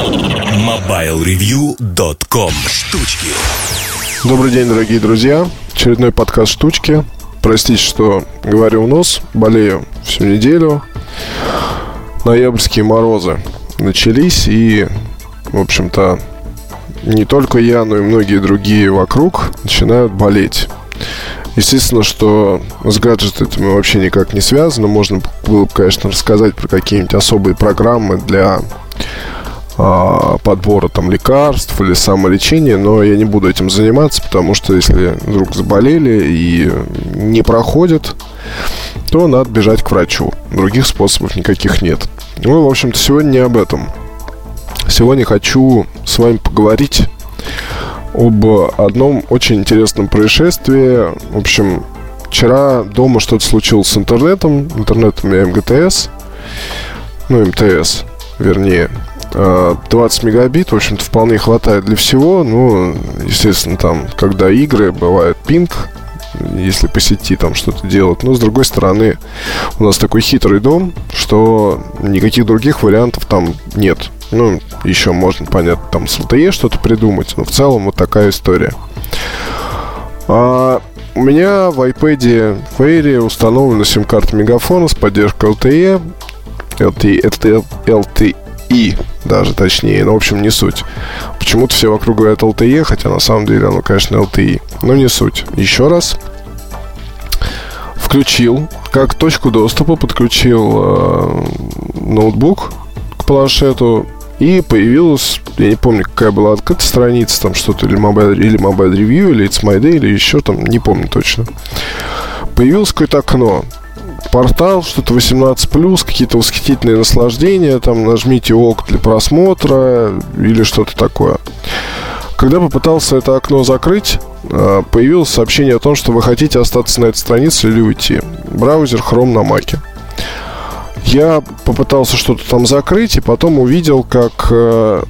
MobileReview.com Штучки Добрый день, дорогие друзья. Очередной подкаст «Штучки». Простите, что говорю в нос. Болею всю неделю. Ноябрьские морозы начались. И, в общем-то, не только я, но и многие другие вокруг начинают болеть. Естественно, что с гаджетами вообще никак не связано. Можно было бы, конечно, рассказать про какие-нибудь особые программы для а, подбора там лекарств или самолечения, но я не буду этим заниматься, потому что если вдруг заболели и не проходит, то надо бежать к врачу. Других способов никаких нет. Ну, в общем-то, сегодня не об этом. Сегодня хочу с вами поговорить об одном очень интересном происшествии. В общем, вчера дома что-то случилось с интернетом, интернетом и МГТС, ну, МТС, вернее. 20 а, мегабит, в общем-то, вполне хватает для всего. Ну, естественно, там, когда игры, бывает пинг, если по сети там что-то делать. Но, с другой стороны, у нас такой хитрый дом, что никаких других вариантов там нет. Ну, еще можно, понятно, там с LTE что-то придумать, но в целом вот такая история. А, у меня в iPad Fairy установлена сим-карта Мегафона с поддержкой LTE. LTE, LTE, LTE даже точнее, но в общем не суть. Почему-то все вокруг говорят LTE, хотя на самом деле оно, конечно, LTE. Но не суть. Еще раз. Включил, как точку доступа подключил э, ноутбук к планшету и появилась, я не помню, какая была открыта страница, там что-то, или Mobile, или Mobile Review, или It's My Day, или еще там, не помню точно. Появилось какое-то окно. Портал, что-то 18+, какие-то восхитительные наслаждения, там нажмите ок для просмотра или что-то такое. Когда попытался это окно закрыть, а, появилось сообщение о том, что вы хотите остаться на этой странице или уйти. Браузер Chrome на Маке. Я попытался что-то там закрыть, и потом увидел, как э,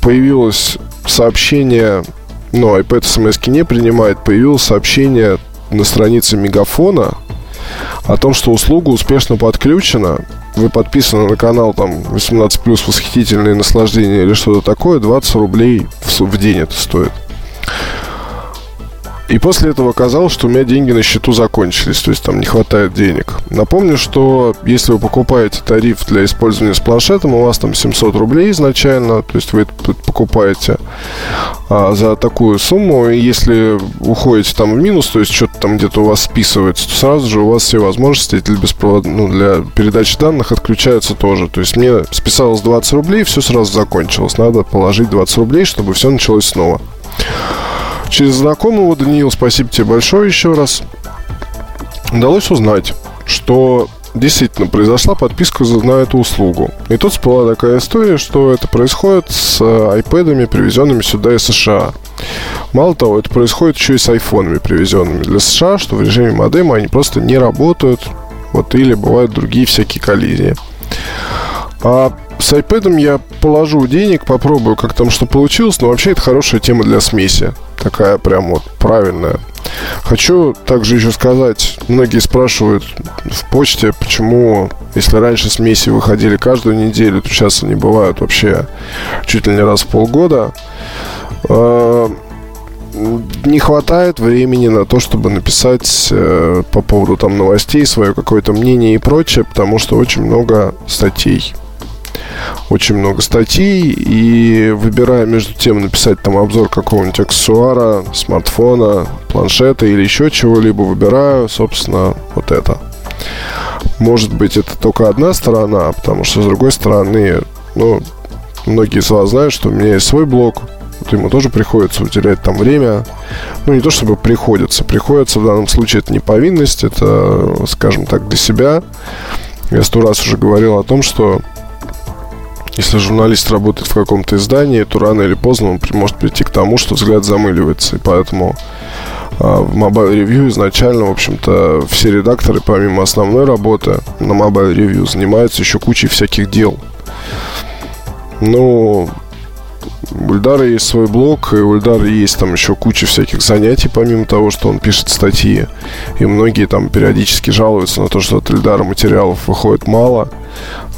появилось сообщение, ну, iPad смс не принимает, появилось сообщение на странице Мегафона о том, что услуга успешно подключена. Вы подписаны на канал там 18 плюс восхитительные наслаждения или что-то такое, 20 рублей в, в день это стоит. И после этого оказалось, что у меня деньги на счету закончились, то есть там не хватает денег. Напомню, что если вы покупаете тариф для использования с планшетом, у вас там 700 рублей изначально, то есть вы это покупаете а, за такую сумму, и если уходите там в минус, то есть что-то там где-то у вас списывается, то сразу же у вас все возможности для, беспровод... ну, для передачи данных отключаются тоже. То есть мне списалось 20 рублей, все сразу закончилось. Надо положить 20 рублей, чтобы все началось снова через знакомого, Даниил, спасибо тебе большое еще раз, удалось узнать, что действительно произошла подписка на эту услугу. И тут всплыла такая история, что это происходит с iPad, привезенными сюда из США. Мало того, это происходит еще и с айфонами, привезенными для США, что в режиме модема они просто не работают, вот или бывают другие всякие коллизии. А с iPad я положу денег, попробую, как там что получилось, но вообще это хорошая тема для смеси. Такая прям вот правильная. Хочу также еще сказать, многие спрашивают в почте, почему, если раньше смеси выходили каждую неделю, то сейчас они бывают вообще чуть ли не раз в полгода. А, не хватает времени на то, чтобы написать э, по поводу там новостей свое какое-то мнение и прочее, потому что очень много статей очень много статей, и выбирая между тем написать там обзор какого-нибудь аксессуара, смартфона, планшета или еще чего-либо, выбираю, собственно, вот это. Может быть, это только одна сторона, потому что, с другой стороны, ну, многие из вас знают, что у меня есть свой блог, вот ему тоже приходится уделять там время. Ну, не то чтобы приходится. Приходится в данном случае это не повинность, это, скажем так, для себя. Я сто раз уже говорил о том, что если журналист работает в каком-то издании, то рано или поздно он может прийти к тому, что взгляд замыливается. И поэтому а, в Mobile Review изначально, в общем-то, все редакторы, помимо основной работы на Mobile Review, занимаются еще кучей всяких дел. Ну, у Ильдара есть свой блог, и у Ильдара есть там еще куча всяких занятий, помимо того, что он пишет статьи. И многие там периодически жалуются на то, что от Ильдара материалов выходит мало –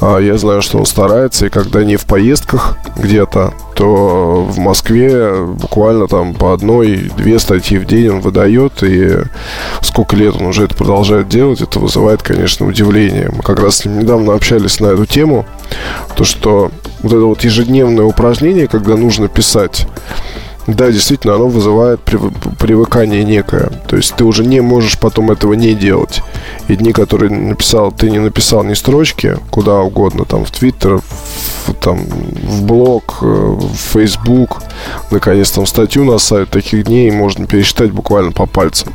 я знаю, что он старается, и когда не в поездках где-то, то в Москве буквально там по одной-две статьи в день он выдает, и сколько лет он уже это продолжает делать, это вызывает, конечно, удивление. Мы как раз недавно общались на эту тему, то, что вот это вот ежедневное упражнение, когда нужно писать, да, действительно, оно вызывает привыкание некое. То есть ты уже не можешь потом этого не делать. И дни, которые написал, ты не написал ни строчки, куда угодно, там в Твиттер, там, в блог, э, в Фейсбук, наконец там статью на сайт, таких дней можно пересчитать буквально по пальцам.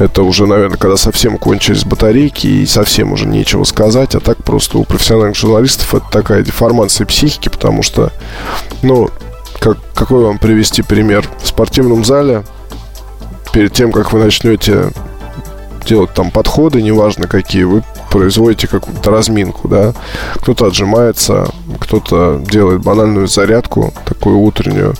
Это уже, наверное, когда совсем кончились батарейки и совсем уже нечего сказать. А так просто у профессиональных журналистов это такая деформация психики, потому что, ну, как, какой вам привести пример? В спортивном зале, перед тем, как вы начнете делать там подходы, неважно какие, вы производите какую-то разминку, да. Кто-то отжимается, кто-то делает банальную зарядку, такую утреннюю,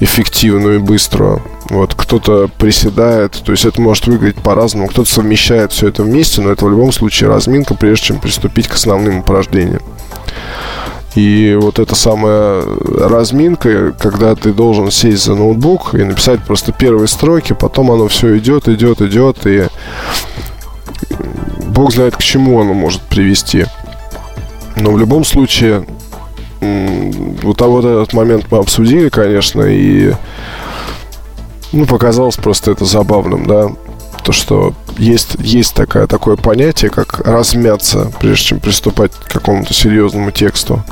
эффективную и быструю. Вот, кто-то приседает, то есть это может выглядеть по-разному, кто-то совмещает все это вместе, но это в любом случае разминка, прежде чем приступить к основным упражнениям. И вот эта самая разминка, когда ты должен сесть за ноутбук и написать просто первые строки, потом оно все идет, идет, идет, и бог знает к чему оно может привести. Но в любом случае, вот, а вот этот момент мы обсудили, конечно, и ну, показалось просто это забавным, да то, что есть, есть такая, такое понятие, как размяться, прежде чем приступать к какому-то серьезному тексту.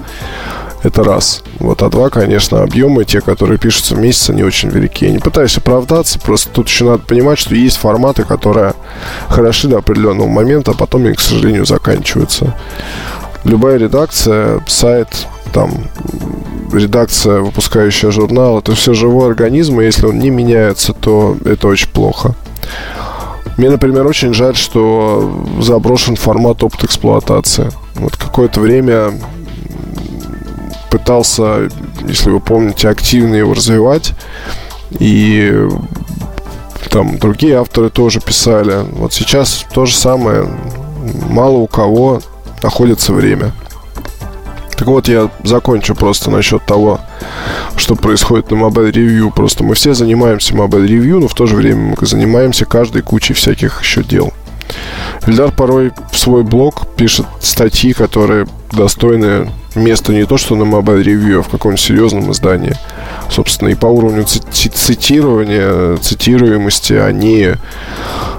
Это раз. Вот, а два, конечно, объемы, те, которые пишутся в месяц, они очень велики. Я не пытаюсь оправдаться, просто тут еще надо понимать, что есть форматы, которые хороши до определенного момента, а потом они, к сожалению, заканчиваются. Любая редакция, сайт, там, редакция, выпускающая журнал, это все живой организм, и если он не меняется, то это очень плохо. Мне, например, очень жаль, что заброшен формат опыт эксплуатации. Вот какое-то время пытался, если вы помните, активно его развивать. И там другие авторы тоже писали. Вот сейчас то же самое. Мало у кого находится время. Так вот, я закончу просто насчет того, что происходит на Mobile Review. Просто мы все занимаемся Mobile Review, но в то же время мы занимаемся каждой кучей всяких еще дел. Ильдар порой в свой блог пишет статьи, которые достойны места не то что на Mobile Review, а в каком-нибудь серьезном издании. Собственно, и по уровню цитирования, цитируемости они,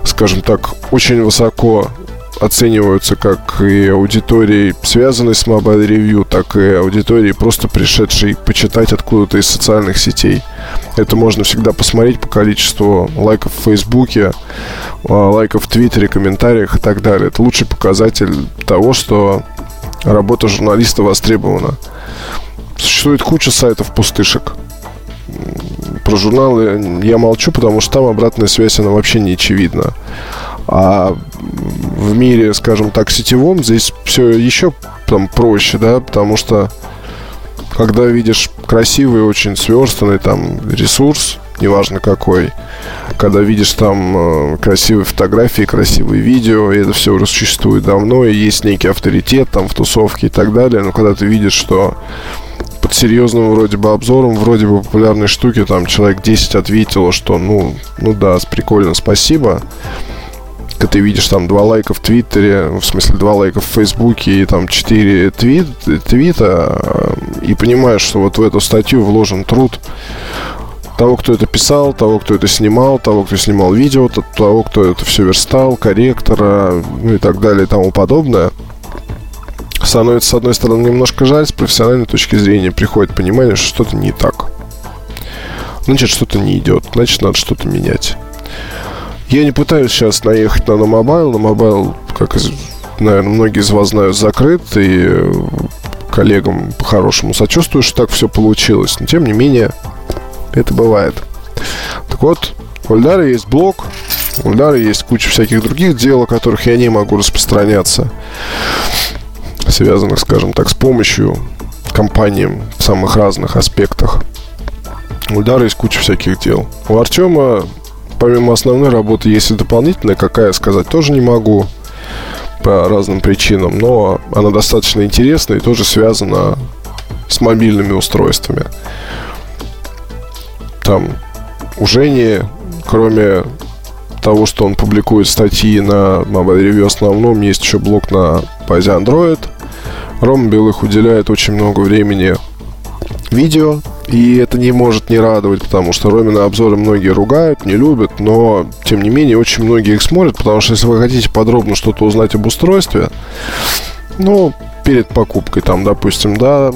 скажем так, очень высоко оцениваются как и аудиторией, связанной с Mobile Review, так и аудиторией, просто пришедшей почитать откуда-то из социальных сетей. Это можно всегда посмотреть по количеству лайков в Фейсбуке, а, лайков в Твиттере, комментариях и так далее. Это лучший показатель того, что работа журналиста востребована. Существует куча сайтов пустышек. Про журналы я молчу, потому что там обратная связь, она вообще не очевидна. А в мире, скажем так, сетевом здесь все еще там проще, да, потому что когда видишь красивый, очень сверстанный там ресурс, неважно какой, когда видишь там э, красивые фотографии, красивые видео, и это все уже существует давно, и есть некий авторитет там в тусовке и так далее, но когда ты видишь, что под серьезным вроде бы обзором, вроде бы популярной штуки, там человек 10 ответило, что ну, ну да, прикольно, спасибо, когда ты видишь там два лайка в Твиттере, в смысле два лайка в Фейсбуке и там четыре твит, твита, э, и понимаешь, что вот в эту статью вложен труд того, кто это писал, того, кто это снимал, того, кто снимал видео, того, кто это все верстал, корректора, ну и так далее и тому подобное, становится, с одной стороны, немножко жаль, с профессиональной точки зрения приходит понимание, что что-то не так. Значит, что-то не идет, значит, надо что-то менять. Я не пытаюсь сейчас наехать на Mobile. На Mobile, как, наверное, многие из вас знают, закрыт. И э, коллегам по-хорошему сочувствую, что так все получилось. Но, тем не менее, это бывает. Так вот, у Ильдара есть блог, у Ильдара есть куча всяких других дел, о которых я не могу распространяться, связанных, скажем так, с помощью компаниям в самых разных аспектах. У Ильдара есть куча всяких дел. У Артема помимо основной работы есть и дополнительная, какая сказать тоже не могу. по разным причинам, но она достаточно интересна и тоже связана с мобильными устройствами. Там у Жени, кроме того, что он публикует статьи на Mobile Review основном, есть еще блог на базе Android. Рома Белых уделяет очень много времени видео, и это не может не радовать, потому что Ромины обзоры многие ругают, не любят, но, тем не менее, очень многие их смотрят, потому что если вы хотите подробно что-то узнать об устройстве, ну, перед покупкой, там, допустим, да,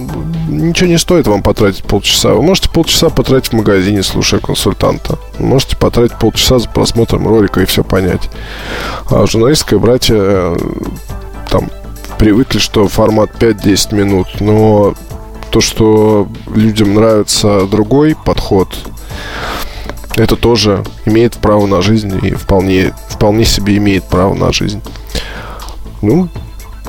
ничего не стоит вам потратить полчаса. Вы можете полчаса потратить в магазине, слушая консультанта. Вы можете потратить полчаса за просмотром ролика и все понять. А журналистское братья э, там привыкли, что формат 5-10 минут, но то, что людям нравится другой подход, это тоже имеет право на жизнь и вполне, вполне себе имеет право на жизнь. Ну,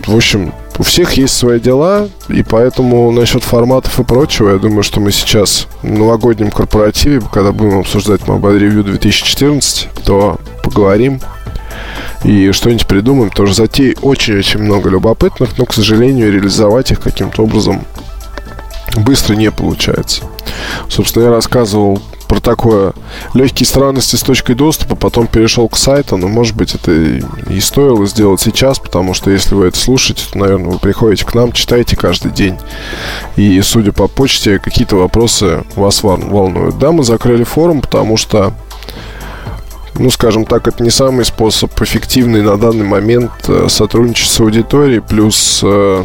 в общем, у всех есть свои дела, и поэтому насчет форматов и прочего, я думаю, что мы сейчас в новогоднем корпоративе, когда будем обсуждать Mobile Review 2014, то поговорим и что-нибудь придумаем. Тоже затей очень-очень много любопытных, но, к сожалению, реализовать их каким-то образом быстро не получается. Собственно, я рассказывал про такое легкие странности с точкой доступа, потом перешел к сайту, но, может быть, это и стоило сделать сейчас, потому что если вы это слушаете, то, наверное, вы приходите к нам, читаете каждый день, и, судя по почте, какие-то вопросы вас волнуют. Да, мы закрыли форум, потому что ну, скажем так, это не самый способ эффективный на данный момент э, сотрудничать с аудиторией, плюс э,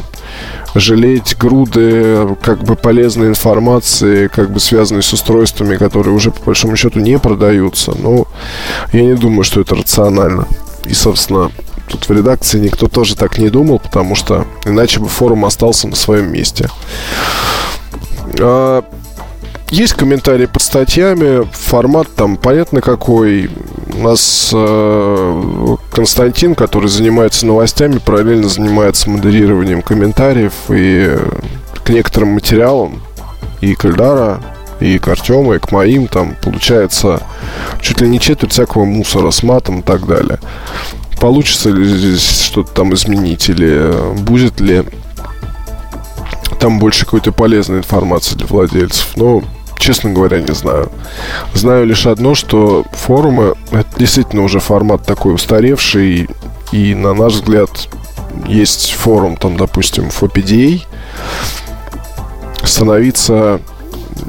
жалеть груды как бы полезной информации, как бы связанной с устройствами, которые уже по большому счету не продаются. Но я не думаю, что это рационально. И, собственно, тут в редакции никто тоже так не думал, потому что иначе бы форум остался на своем месте. А, есть комментарии под статьями, формат там понятно какой. У нас э, Константин, который занимается новостями, параллельно занимается модерированием комментариев и к некоторым материалам и к Эльдара, и к Артему, и к моим, там получается чуть ли не четверть всякого мусора с матом и так далее. Получится ли здесь что-то там изменить, или будет ли там больше какой-то полезной информации для владельцев. Но честно говоря, не знаю. Знаю лишь одно, что форумы это действительно уже формат такой устаревший, и на наш взгляд есть форум, там, допустим, FOPDA, становиться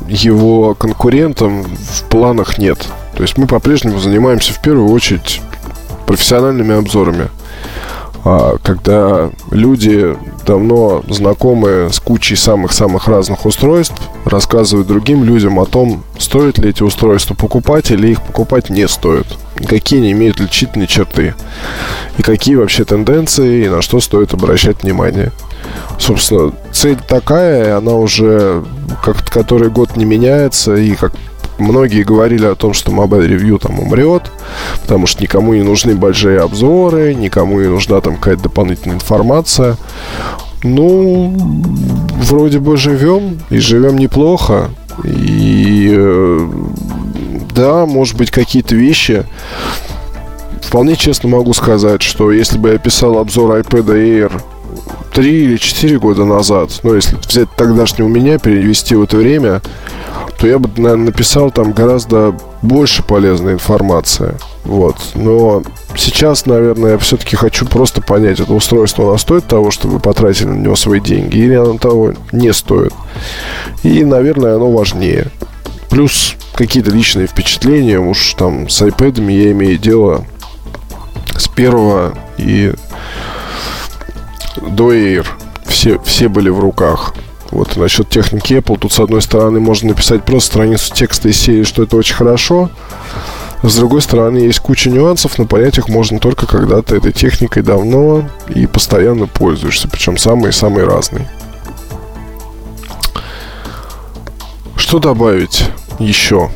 его конкурентом в планах нет. То есть мы по-прежнему занимаемся в первую очередь профессиональными обзорами. А, когда люди давно знакомы с кучей самых-самых разных устройств, рассказывают другим людям о том, стоит ли эти устройства покупать или их покупать не стоит. Какие они имеют отличительные черты. И какие вообще тенденции, и на что стоит обращать внимание. Собственно, цель такая, она уже как который год не меняется, и как многие говорили о том, что Mobile Review там умрет, потому что никому не нужны большие обзоры, никому не нужна там какая-то дополнительная информация. Ну, вроде бы живем, и живем неплохо. И э, да, может быть, какие-то вещи вполне честно могу сказать, что если бы я писал обзор iPad Air 3 или 4 года назад, ну, если взять тогдашний у меня, перевести в это время, то я бы, наверное, написал там гораздо больше полезной информации. Вот. Но сейчас, наверное, я все-таки хочу просто понять, это устройство, оно стоит того, чтобы потратили на него свои деньги, или оно того не стоит. И, наверное, оно важнее. Плюс какие-то личные впечатления, уж там с iPad я имею дело с первого и до Air. Все, все были в руках. Вот насчет техники Apple, тут с одной стороны можно написать просто страницу текста из серии, что это очень хорошо. С другой стороны, есть куча нюансов, но понять их можно только когда ты этой техникой давно и постоянно пользуешься, причем самые-самые разные. Что добавить еще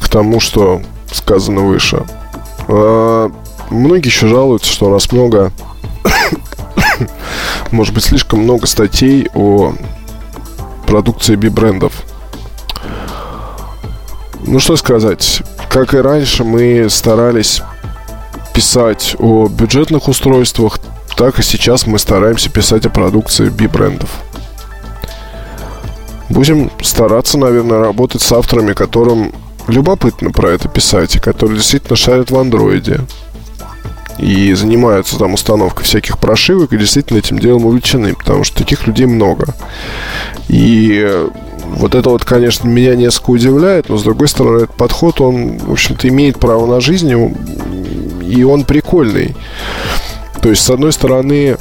к тому, что сказано выше? А, многие еще жалуются, что у нас много, может быть, слишком много статей о продукции би-брендов. Ну что сказать, как и раньше, мы старались писать о бюджетных устройствах, так и сейчас мы стараемся писать о продукции B-брендов. Будем стараться, наверное, работать с авторами, которым любопытно про это писать, и которые действительно шарят в андроиде. И занимаются там установкой всяких прошивок и действительно этим делом увлечены, потому что таких людей много. И вот это вот, конечно, меня несколько удивляет, но с другой стороны, этот подход, он, в общем-то, имеет право на жизнь, и он прикольный. То есть, с одной стороны,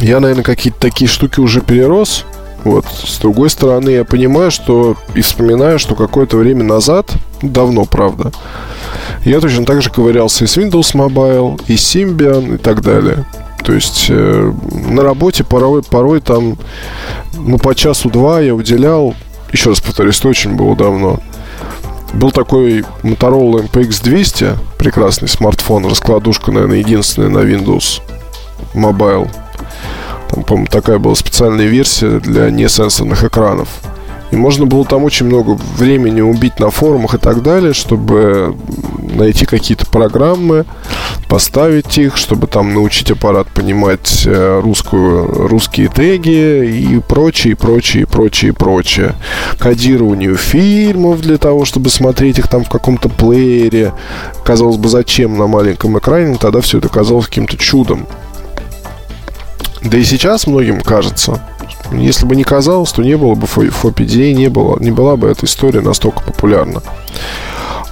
я, наверное, какие-то такие штуки уже перерос, вот. С другой стороны, я понимаю, что и вспоминаю, что какое-то время назад, давно, правда, я точно так же ковырялся и с Windows Mobile, и Symbian, и так далее. То есть э, на работе порой, порой там, ну, по часу-два я уделял, еще раз повторюсь, это очень было давно, был такой Motorola MPX 200, прекрасный смартфон, раскладушка, наверное, единственная на Windows Mobile. Там, по-моему, такая была специальная версия для несенсорных экранов. И можно было там очень много времени убить на форумах и так далее, чтобы найти какие-то программы, поставить их, чтобы там научить аппарат понимать э, русскую, русские теги и прочее, прочее, прочее, прочее. Кодированию фильмов для того, чтобы смотреть их там в каком-то плеере. Казалось бы, зачем на маленьком экране? Тогда все это казалось каким-то чудом. Да и сейчас многим кажется, если бы не казалось, то не было бы FOPD, не, было, не была бы эта история настолько популярна.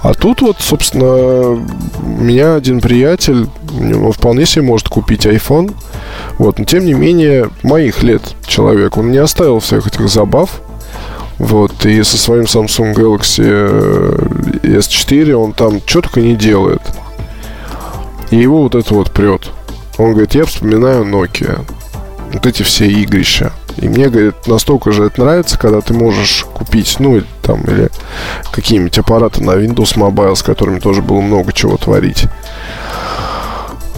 А тут вот, собственно, меня один приятель, он вполне себе может купить iPhone, вот, но тем не менее, моих лет человек, он не оставил всех этих забав, вот, и со своим Samsung Galaxy S4 он там только не делает. И его вот это вот прет. Он говорит, я вспоминаю Nokia вот эти все игрища. И мне, говорит, настолько же это нравится, когда ты можешь купить, ну, или там, или какие-нибудь аппараты на Windows Mobile, с которыми тоже было много чего творить.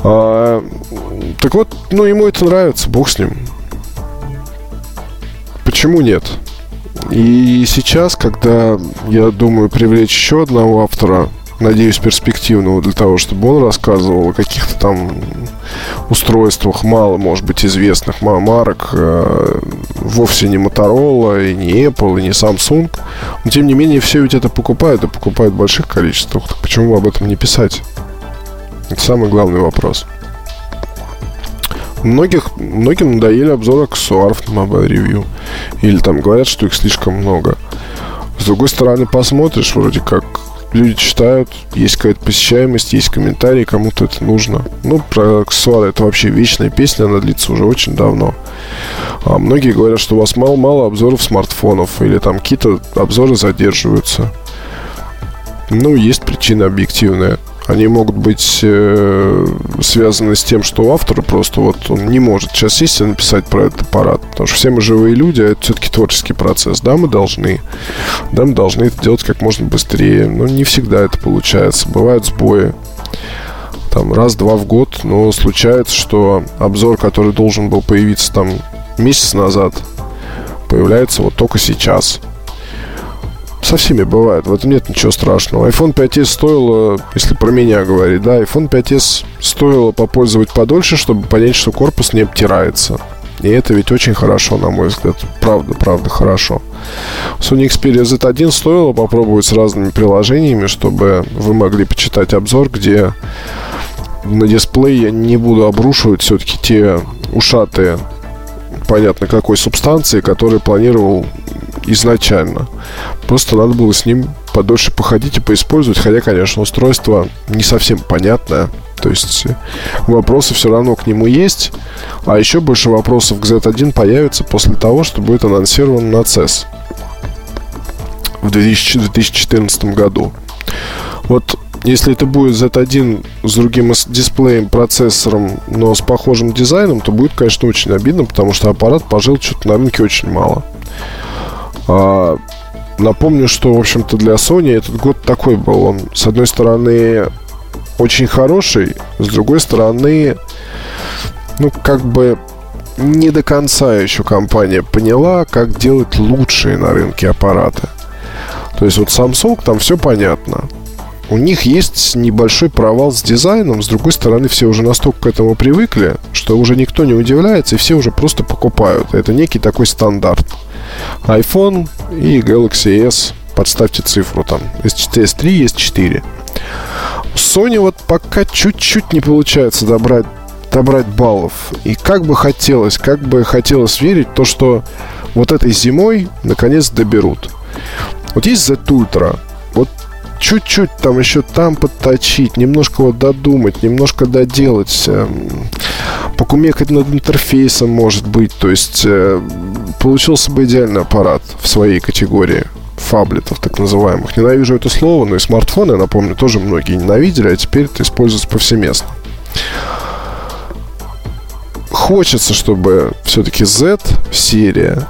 А, так вот, ну, ему это нравится, бог с ним. Почему нет? И сейчас, когда я думаю привлечь еще одного автора надеюсь, перспективного для того, чтобы он рассказывал о каких-то там устройствах, мало, может быть, известных марок, э, вовсе не Motorola, и не Apple, и не Samsung. Но, тем не менее, все ведь это покупают, и покупают в больших количествах. Так почему об этом не писать? Это самый главный вопрос. Многих, многим надоели обзоры аксессуаров на Mobile Review. Или там говорят, что их слишком много. С другой стороны, посмотришь, вроде как люди читают, есть какая-то посещаемость, есть комментарии, кому-то это нужно. Ну, про аксессуары это вообще вечная песня, она длится уже очень давно. А многие говорят, что у вас мало-мало обзоров смартфонов, или там какие-то обзоры задерживаются. Ну, есть причина объективная. Они могут быть э, связаны с тем, что у автора просто вот он не может сейчас сесть и написать про этот аппарат. Потому что все мы живые люди, а это все-таки творческий процесс. Да, мы должны. Да, мы должны это делать как можно быстрее. Но не всегда это получается. Бывают сбои. Там раз-два в год, но случается, что обзор, который должен был появиться там месяц назад, появляется вот только сейчас со всеми бывает. В этом нет ничего страшного. iPhone 5s стоило, если про меня говорить, да, iPhone 5s стоило попользовать подольше, чтобы понять, что корпус не обтирается. И это ведь очень хорошо, на мой взгляд. Правда, правда, хорошо. Sony Xperia Z1 стоило попробовать с разными приложениями, чтобы вы могли почитать обзор, где на дисплей я не буду обрушивать все-таки те ушатые понятно какой субстанции, которые планировал изначально. Просто надо было с ним подольше походить и поиспользовать, хотя, конечно, устройство не совсем понятное. То есть э, вопросы все равно к нему есть, а еще больше вопросов к Z1 появится после того, что будет анонсирован на CES в 2014 году. Вот если это будет Z1 с другим дисплеем, процессором, но с похожим дизайном, то будет, конечно, очень обидно, потому что аппарат пожил что-то на рынке очень мало. А, напомню, что, в общем-то, для Sony этот год такой был. Он, с одной стороны, очень хороший, с другой стороны, ну, как бы не до конца еще компания поняла, как делать лучшие на рынке аппараты. То есть вот Samsung, там все понятно. у них есть небольшой провал с дизайном. С другой стороны, все уже настолько к этому привыкли, что уже никто не удивляется, и все уже просто покупают. Это некий такой стандарт. iPhone и Galaxy S. Подставьте цифру там. S3, S4. У Sony вот пока чуть-чуть не получается добрать, добрать баллов. И как бы хотелось, как бы хотелось верить, то, что вот этой зимой наконец доберут. Вот есть Z Ultra. Вот чуть-чуть там еще там подточить, немножко вот додумать, немножко доделать, э, покумекать над интерфейсом, может быть. То есть э, получился бы идеальный аппарат в своей категории фаблетов, так называемых. Ненавижу это слово, но и смартфоны, напомню, тоже многие ненавидели, а теперь это используется повсеместно. Хочется, чтобы все-таки Z серия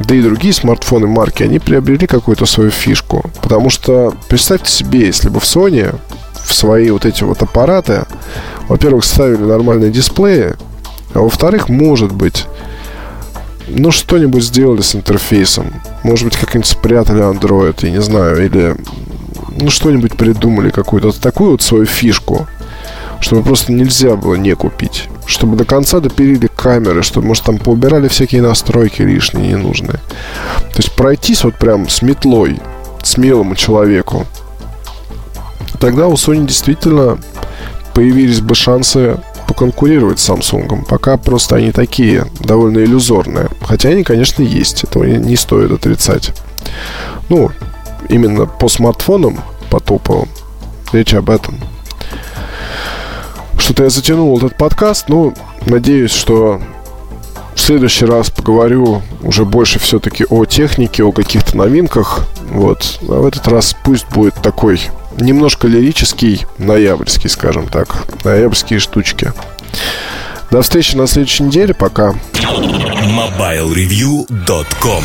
да и другие смартфоны марки, они приобрели какую-то свою фишку. Потому что представьте себе, если бы в Sony в свои вот эти вот аппараты, во-первых, ставили нормальные дисплеи, а во-вторых, может быть, ну, что-нибудь сделали с интерфейсом. Может быть, как-нибудь спрятали Android, я не знаю, или ну, что-нибудь придумали, какую-то такую вот свою фишку, чтобы просто нельзя было не купить. Чтобы до конца допилили камеры, чтобы, может, там поубирали всякие настройки лишние, ненужные. То есть пройтись вот прям с метлой, смелому человеку. Тогда у Sony действительно появились бы шансы поконкурировать с Samsung. Пока просто они такие, довольно иллюзорные. Хотя они, конечно, есть. Этого не стоит отрицать. Ну, именно по смартфонам, по топовым, речь об этом. Что-то я затянул этот подкаст. Ну, надеюсь, что в следующий раз поговорю уже больше все-таки о технике, о каких-то новинках. Вот. А в этот раз пусть будет такой немножко лирический, ноябрьский, скажем так. Ноябрьские штучки. До встречи на следующей неделе. Пока. MobileReview.com